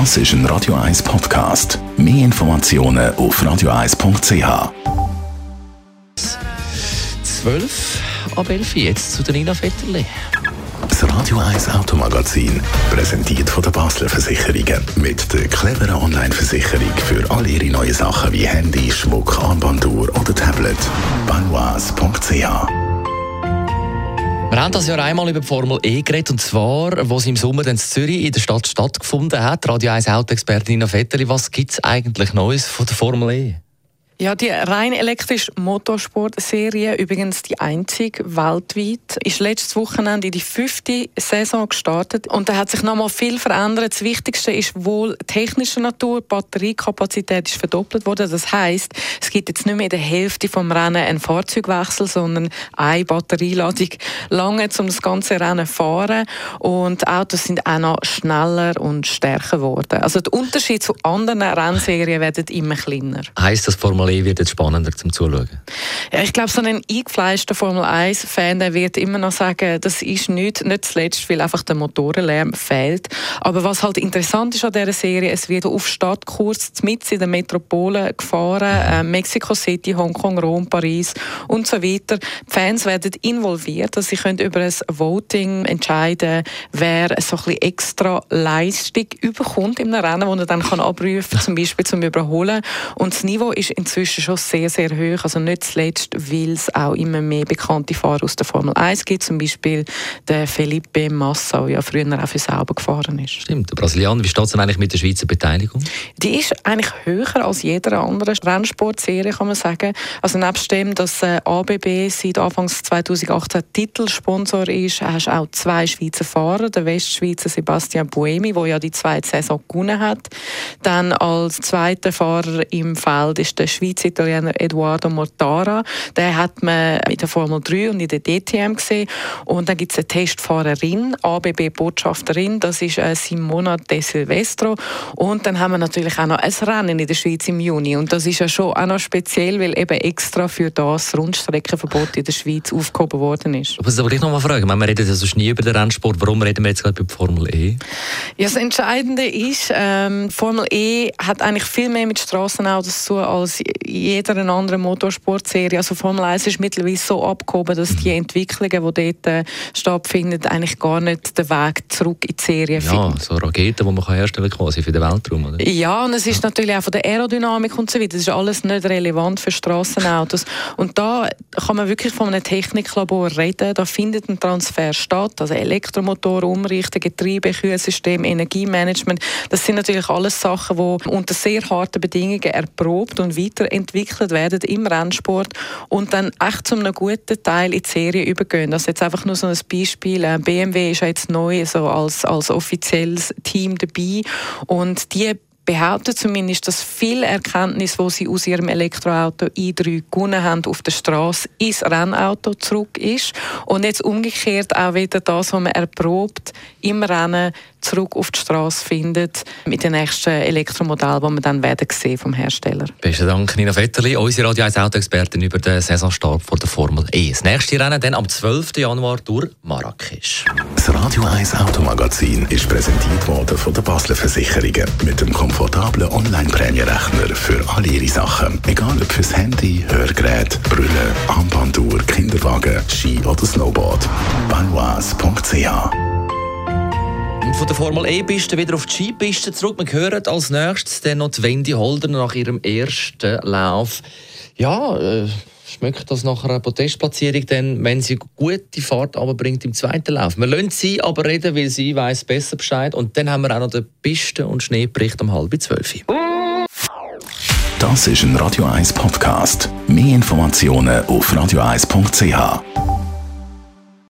Das ist ein Radio 1 Podcast. Mehr Informationen auf radio1.ch. 12 ab 11 jetzt zu der Nina Vetterli. Das Radio 1 Automagazin, präsentiert von der Basler Versicherungen. Mit der cleveren Online-Versicherung für all Ihre neuen Sachen wie Handy, Schmuck, Armbanduhr oder Tablet. Banois.ch Wir haben das Jahr einmal über die Formel E geredet, und zwar, wo sie im Sommer in Zürich in der Stadt stattgefunden hat. Radio 1 Autoexpertin Nina Vetterli, was gibt es eigentlich Neues von der Formel E? Ja, die rein elektrische Motorsport-Serie, übrigens die einzige weltweit, ist letztes Wochenende in die fünfte Saison gestartet und da hat sich nochmal viel verändert. Das Wichtigste ist wohl technischer Natur. Die Batteriekapazität ist verdoppelt worden. Das heißt, es gibt jetzt nicht mehr in der Hälfte vom Rennen einen Fahrzeugwechsel, sondern eine Batterieladung lange, um das ganze Rennen zu fahren. Und die Autos sind auch noch schneller und stärker geworden. Also der Unterschied zu anderen Rennserien wird immer kleiner. Heißt das Formel Formel E wird jetzt spannender zum Zuschauen? Ja, ich glaube, so ein eingefleischter Formel 1-Fan wird immer noch sagen, das ist nicht, nicht zuletzt, weil einfach der Motorenlärm fehlt. Aber was halt interessant ist an dieser Serie, es wird auf Stadtkurs mit in den Metropolen gefahren, äh, Mexico City, Hongkong, Rom, Paris und so weiter. Die Fans werden involviert, dass also sie können über ein Voting entscheiden, wer so ein bisschen extra Leistung überkommt im Rennen, wo er dann kann abrufen kann, zum Beispiel zum Überholen. Und das Niveau ist inzwischen inzwischen schon sehr, sehr hoch. Also nicht zuletzt, weil es auch immer mehr bekannte Fahrer aus der Formel 1 gibt. Zum Beispiel der Felipe Massa, der ja früher auch für Sauber gefahren ist. Stimmt. Der Brasilianer, wie steht es denn eigentlich mit der Schweizer Beteiligung? Die ist eigentlich höher als jeder andere Rennsportserie, kann man sagen. Also nebst dem, dass äh, ABB seit Anfang 2018 Titelsponsor ist, hast du auch zwei Schweizer Fahrer. Der Westschweizer Sebastian Buemi, der ja die zweite Saison gewonnen hat. Dann als zweiter Fahrer im Feld ist der Schweizer Schweiz-Italiener Eduardo Mortara. Den hat man in der Formel 3 und in der DTM gesehen. Und dann gibt es eine Testfahrerin, ABB-Botschafterin, das ist äh, Simona De Silvestro. Und dann haben wir natürlich auch noch ein Rennen in der Schweiz im Juni. Und das ist ja schon auch noch speziell, weil eben extra für das Rundstreckenverbot in der Schweiz aufgehoben worden ist. Ich muss aber gleich noch mal fragen, wir reden ja sonst nie über den Rennsport, warum reden wir jetzt gerade über die Formel E? Ja, das Entscheidende ist, ähm, Formel E hat eigentlich viel mehr mit Straßenautos zu als jeder anderen Motorsportserie. Also Formel 1 ist mittlerweile so abgehoben, dass die Entwicklungen, die dort äh, stattfinden, eigentlich gar nicht den Weg zurück in die Serie finden. Ja, so Raketen, die man kann herstellen quasi für den Weltraum, oder? Ja, und es ist ja. natürlich auch von der Aerodynamik und so weiter. Das ist alles nicht relevant für Straßenautos. Und da kann man wirklich von einem Techniklabor reden. Da findet ein Transfer statt, also Elektromotor umrichten, Getriebe, Kühlsystem, Energiemanagement. Das sind natürlich alles Sachen, die unter sehr harten Bedingungen erprobt und weiter weiterentwickelt werden im Rennsport und dann echt zu einem guten Teil in die Serie übergehen. Das ist jetzt einfach nur so ein Beispiel. Äh, BMW ist ja jetzt neu so als, als offizielles Team dabei und die behaupten zumindest, dass viele Erkenntnisse, die sie aus ihrem Elektroauto i3 gewonnen haben, auf der Straße ins Rennauto zurück ist. Und jetzt umgekehrt auch wieder das, was man erprobt im Rennen zurück auf die Straße findet mit den nächsten Elektromodellen, die wir dann werden sehen vom Hersteller. Besten Dank, Nina Vetterli, unsere Radio 1 Autoexpertin über den Saisonstart von der Formel E. Das nächste Rennen dann am 12. Januar durch Marrakesch. Das Radio 1 Automagazin ist präsentiert worden von der Basler Versicherungen mit dem komfortablen Online-Prämierechner für alle Ihre Sachen. Egal ob fürs Handy, Hörgerät, Brille, Armbanduhr, Kinderwagen, Ski oder Snowboard. Banois.ch von der Formel E-Piste wieder auf die Skipiste zurück. Wir hören als nächstes dann noch die Wendy Holder nach ihrem ersten Lauf. Ja, äh, schmeckt das nach einer Protestplatzierung dann, wenn sie gute Fahrt bringt im zweiten Lauf. Wir lassen sie aber reden, weil sie weiß besser Bescheid. Und dann haben wir auch noch den Pisten- und Schneebericht um halb zwölf. Das ist ein Radio 1 Podcast. Mehr Informationen auf radio1.ch.